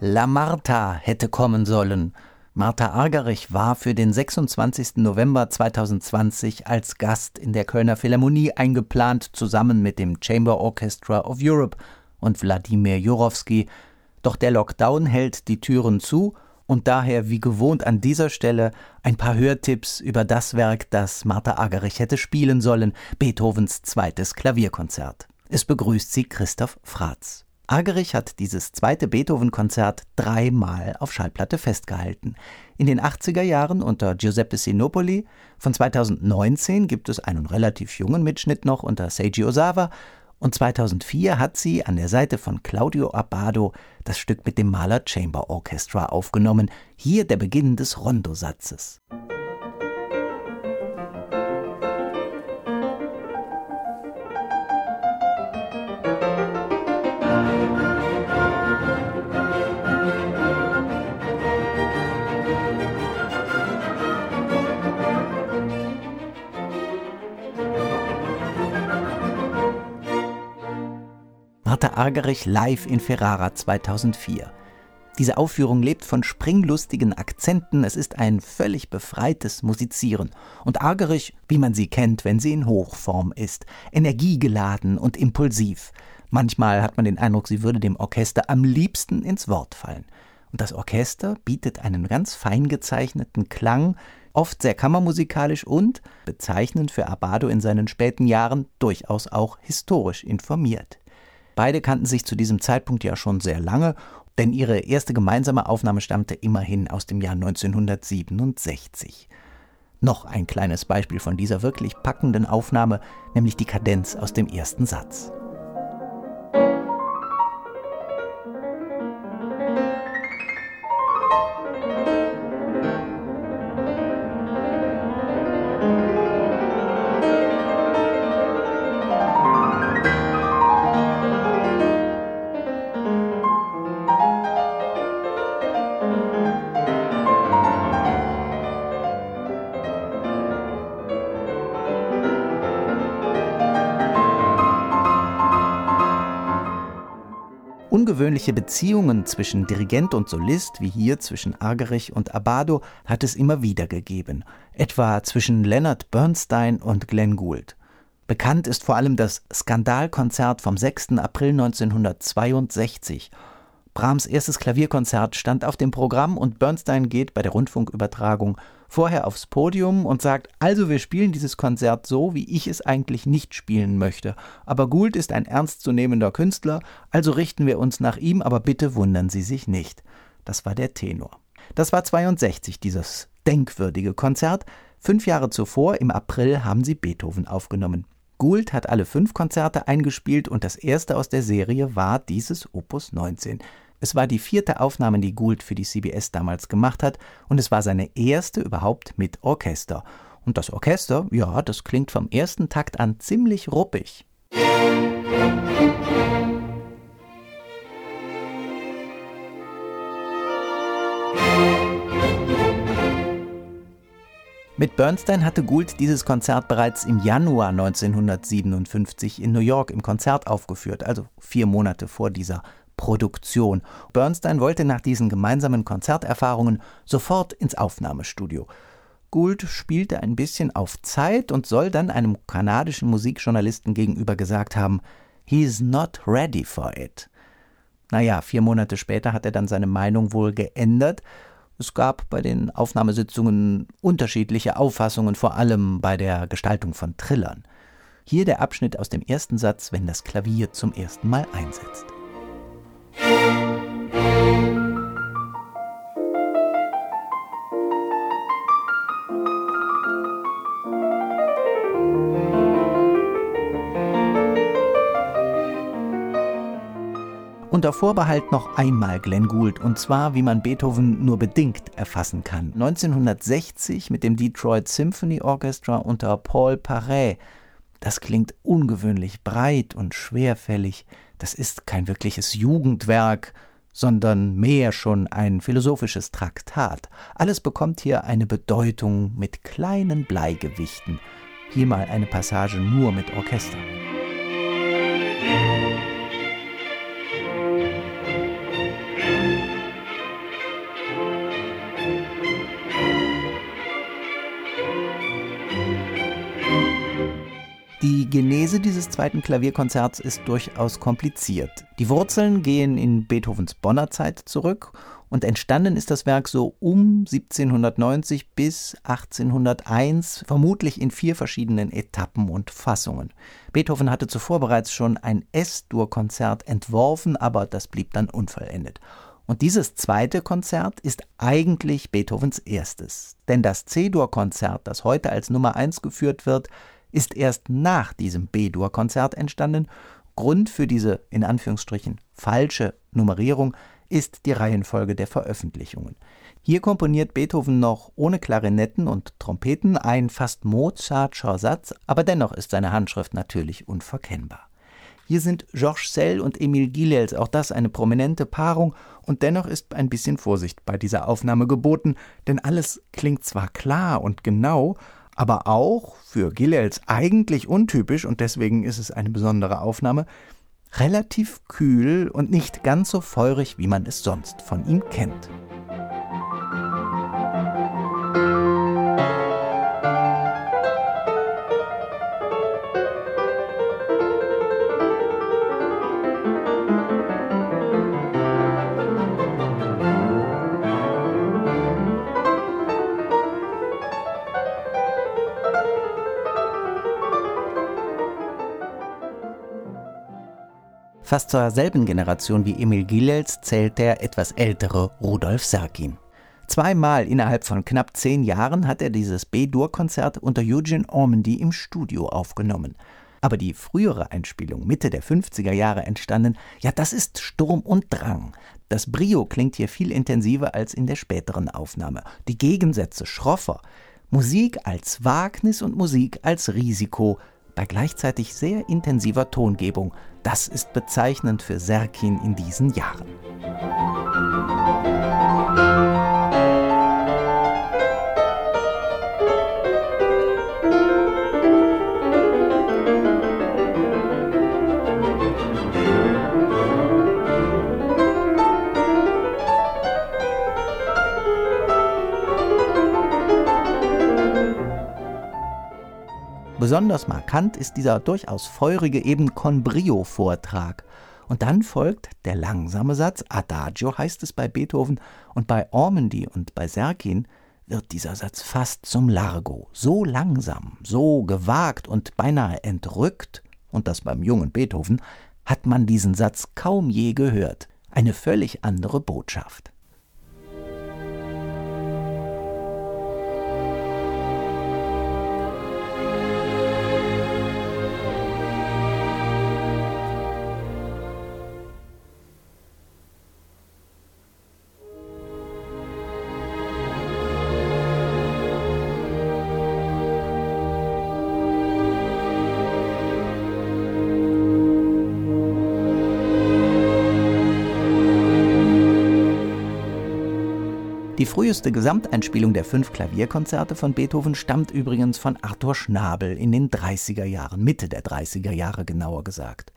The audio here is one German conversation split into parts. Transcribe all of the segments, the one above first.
La Marta hätte kommen sollen. Martha Argerich war für den 26. November 2020 als Gast in der Kölner Philharmonie eingeplant, zusammen mit dem Chamber Orchestra of Europe und Wladimir Jurowski. Doch der Lockdown hält die Türen zu und daher wie gewohnt an dieser Stelle ein paar Hörtipps über das Werk, das Martha Argerich hätte spielen sollen, Beethovens zweites Klavierkonzert. Es begrüßt sie Christoph Fratz. Argerich hat dieses zweite Beethoven-Konzert dreimal auf Schallplatte festgehalten. In den 80er Jahren unter Giuseppe Sinopoli, von 2019 gibt es einen relativ jungen Mitschnitt noch unter Seiji Osawa und 2004 hat sie an der Seite von Claudio Abbado das Stück mit dem Mahler Chamber Orchestra aufgenommen. Hier der Beginn des Rondo-Satzes. Argerich live in Ferrara 2004. Diese Aufführung lebt von springlustigen Akzenten, es ist ein völlig befreites Musizieren. Und Argerich, wie man sie kennt, wenn sie in Hochform ist, energiegeladen und impulsiv. Manchmal hat man den Eindruck, sie würde dem Orchester am liebsten ins Wort fallen. Und das Orchester bietet einen ganz fein gezeichneten Klang, oft sehr kammermusikalisch und, bezeichnend für Abado in seinen späten Jahren, durchaus auch historisch informiert. Beide kannten sich zu diesem Zeitpunkt ja schon sehr lange, denn ihre erste gemeinsame Aufnahme stammte immerhin aus dem Jahr 1967. Noch ein kleines Beispiel von dieser wirklich packenden Aufnahme, nämlich die Kadenz aus dem ersten Satz. Ungewöhnliche Beziehungen zwischen Dirigent und Solist, wie hier zwischen Argerich und Abado, hat es immer wieder gegeben, etwa zwischen Leonard Bernstein und Glenn Gould. Bekannt ist vor allem das Skandalkonzert vom 6. April 1962 Brahms erstes Klavierkonzert stand auf dem Programm und Bernstein geht bei der Rundfunkübertragung vorher aufs Podium und sagt, also wir spielen dieses Konzert so, wie ich es eigentlich nicht spielen möchte. Aber Gould ist ein ernstzunehmender Künstler, also richten wir uns nach ihm, aber bitte wundern Sie sich nicht. Das war der Tenor. Das war 62, dieses denkwürdige Konzert. Fünf Jahre zuvor, im April, haben sie Beethoven aufgenommen. Gould hat alle fünf Konzerte eingespielt und das erste aus der Serie war dieses Opus 19. Es war die vierte Aufnahme, die Gould für die CBS damals gemacht hat, und es war seine erste überhaupt mit Orchester. Und das Orchester, ja, das klingt vom ersten Takt an ziemlich ruppig. Mit Bernstein hatte Gould dieses Konzert bereits im Januar 1957 in New York im Konzert aufgeführt, also vier Monate vor dieser Produktion. Bernstein wollte nach diesen gemeinsamen Konzerterfahrungen sofort ins Aufnahmestudio. Gould spielte ein bisschen auf Zeit und soll dann einem kanadischen Musikjournalisten gegenüber gesagt haben, He's not ready for it. Naja, vier Monate später hat er dann seine Meinung wohl geändert. Es gab bei den Aufnahmesitzungen unterschiedliche Auffassungen, vor allem bei der Gestaltung von Trillern. Hier der Abschnitt aus dem ersten Satz, wenn das Klavier zum ersten Mal einsetzt. Unter Vorbehalt noch einmal Glenn Gould, und zwar wie man Beethoven nur bedingt erfassen kann. 1960 mit dem Detroit Symphony Orchestra unter Paul Paré. Das klingt ungewöhnlich breit und schwerfällig. Das ist kein wirkliches Jugendwerk, sondern mehr schon ein philosophisches Traktat. Alles bekommt hier eine Bedeutung mit kleinen Bleigewichten. Hier mal eine Passage nur mit Orchester. Genese dieses zweiten Klavierkonzerts ist durchaus kompliziert. Die Wurzeln gehen in Beethovens Bonner Zeit zurück und entstanden ist das Werk so um 1790 bis 1801, vermutlich in vier verschiedenen Etappen und Fassungen. Beethoven hatte zuvor bereits schon ein S-Dur-Konzert entworfen, aber das blieb dann unvollendet. Und dieses zweite Konzert ist eigentlich Beethovens erstes. Denn das C-Dur-Konzert, das heute als Nummer 1 geführt wird, ist erst nach diesem B-Dur-Konzert entstanden. Grund für diese in Anführungsstrichen falsche Nummerierung ist die Reihenfolge der Veröffentlichungen. Hier komponiert Beethoven noch ohne Klarinetten und Trompeten ein fast Mozartscher Satz, aber dennoch ist seine Handschrift natürlich unverkennbar. Hier sind Georges Sell und Emile Gilels, auch das eine prominente Paarung, und dennoch ist ein bisschen Vorsicht bei dieser Aufnahme geboten, denn alles klingt zwar klar und genau, aber auch für Gilels eigentlich untypisch, und deswegen ist es eine besondere Aufnahme, relativ kühl und nicht ganz so feurig, wie man es sonst von ihm kennt. Fast zur selben Generation wie Emil Gilels zählt der etwas ältere Rudolf Serkin. Zweimal innerhalb von knapp zehn Jahren hat er dieses B-Dur-Konzert unter Eugene Ormandy im Studio aufgenommen. Aber die frühere Einspielung, Mitte der 50er Jahre entstanden, ja, das ist Sturm und Drang. Das Brio klingt hier viel intensiver als in der späteren Aufnahme. Die Gegensätze schroffer. Musik als Wagnis und Musik als Risiko, bei gleichzeitig sehr intensiver Tongebung. Das ist bezeichnend für Serkin in diesen Jahren. Besonders markant ist dieser durchaus feurige eben Con Brio-Vortrag. Und dann folgt der langsame Satz, Adagio heißt es bei Beethoven, und bei Ormandy und bei Serkin wird dieser Satz fast zum Largo. So langsam, so gewagt und beinahe entrückt, und das beim jungen Beethoven, hat man diesen Satz kaum je gehört. Eine völlig andere Botschaft. Früheste Gesamteinspielung der fünf Klavierkonzerte von Beethoven stammt übrigens von Arthur Schnabel in den 30er Jahren, Mitte der 30er Jahre genauer gesagt.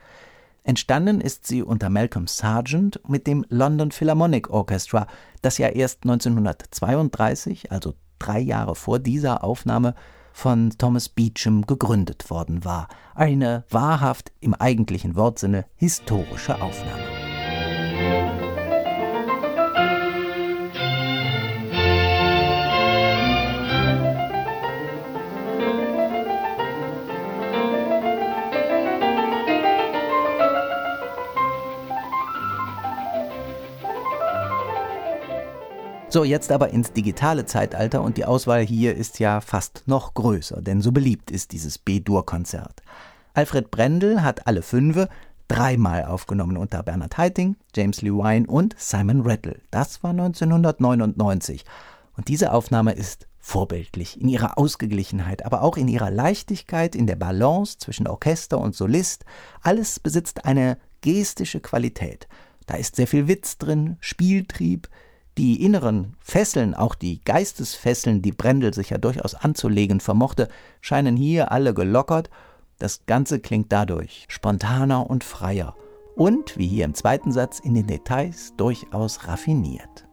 Entstanden ist sie unter Malcolm Sargent mit dem London Philharmonic Orchestra, das ja erst 1932, also drei Jahre vor dieser Aufnahme, von Thomas Beecham gegründet worden war. Eine wahrhaft im eigentlichen Wortsinne historische Aufnahme. So, jetzt aber ins digitale Zeitalter und die Auswahl hier ist ja fast noch größer, denn so beliebt ist dieses B-Dur-Konzert. Alfred Brendel hat alle fünfe dreimal aufgenommen unter Bernhard Haitink, James Lewine und Simon Rattle. Das war 1999. Und diese Aufnahme ist vorbildlich in ihrer Ausgeglichenheit, aber auch in ihrer Leichtigkeit, in der Balance zwischen Orchester und Solist. Alles besitzt eine gestische Qualität. Da ist sehr viel Witz drin, Spieltrieb, die inneren Fesseln, auch die Geistesfesseln, die Brendel sich ja durchaus anzulegen vermochte, scheinen hier alle gelockert. Das Ganze klingt dadurch spontaner und freier und, wie hier im zweiten Satz, in den Details durchaus raffiniert.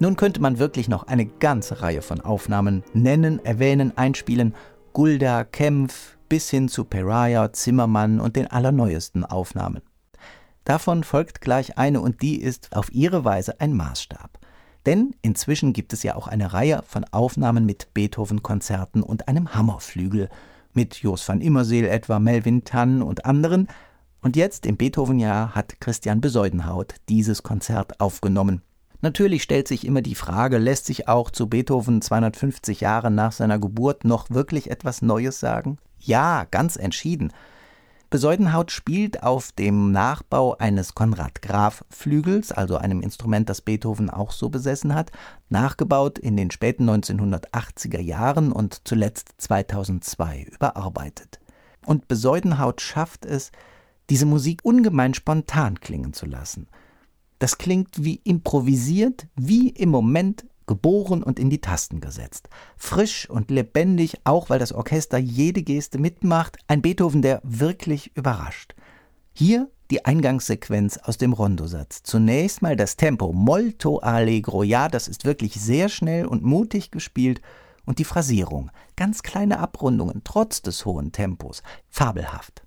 Nun könnte man wirklich noch eine ganze Reihe von Aufnahmen nennen, erwähnen, einspielen. Gulda, Kempf, bis hin zu Pariah, Zimmermann und den allerneuesten Aufnahmen. Davon folgt gleich eine und die ist auf ihre Weise ein Maßstab. Denn inzwischen gibt es ja auch eine Reihe von Aufnahmen mit Beethoven-Konzerten und einem Hammerflügel, mit Jos van Immerseel etwa, Melvin Tann und anderen. Und jetzt im Beethoven-Jahr hat Christian Besäudenhaut dieses Konzert aufgenommen. Natürlich stellt sich immer die Frage, lässt sich auch zu Beethoven 250 Jahre nach seiner Geburt noch wirklich etwas Neues sagen? Ja, ganz entschieden. Besäudenhaut spielt auf dem Nachbau eines Konrad Graf Flügels, also einem Instrument, das Beethoven auch so besessen hat, nachgebaut in den späten 1980er Jahren und zuletzt 2002 überarbeitet. Und Besäudenhaut schafft es, diese Musik ungemein spontan klingen zu lassen – das klingt wie improvisiert, wie im Moment geboren und in die Tasten gesetzt. Frisch und lebendig, auch weil das Orchester jede Geste mitmacht, ein Beethoven, der wirklich überrascht. Hier die Eingangssequenz aus dem Rondosatz. Zunächst mal das Tempo molto allegro, ja, das ist wirklich sehr schnell und mutig gespielt, und die Phrasierung, ganz kleine Abrundungen, trotz des hohen Tempos, fabelhaft.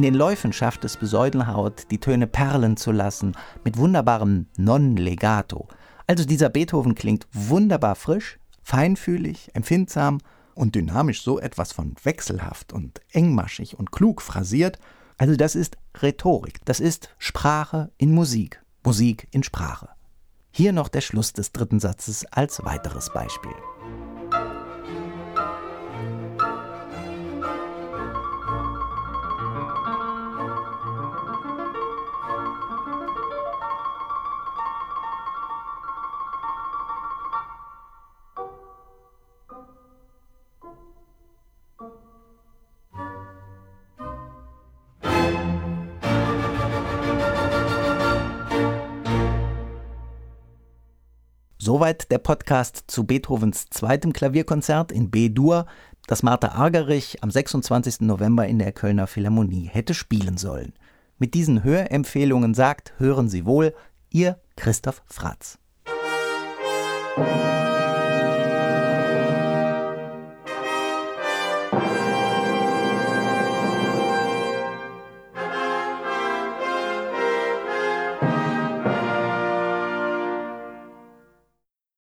In den Läufen schafft es Besäudelhaut, die Töne perlen zu lassen, mit wunderbarem Non-Legato. Also dieser Beethoven klingt wunderbar frisch, feinfühlig, empfindsam und dynamisch so etwas von wechselhaft und engmaschig und klug phrasiert. Also das ist Rhetorik, das ist Sprache in Musik, Musik in Sprache. Hier noch der Schluss des dritten Satzes als weiteres Beispiel. Soweit der Podcast zu Beethovens zweitem Klavierkonzert in B-Dur, das Martha Argerich am 26. November in der Kölner Philharmonie hätte spielen sollen. Mit diesen Hörempfehlungen sagt, hören Sie wohl, Ihr Christoph Fratz.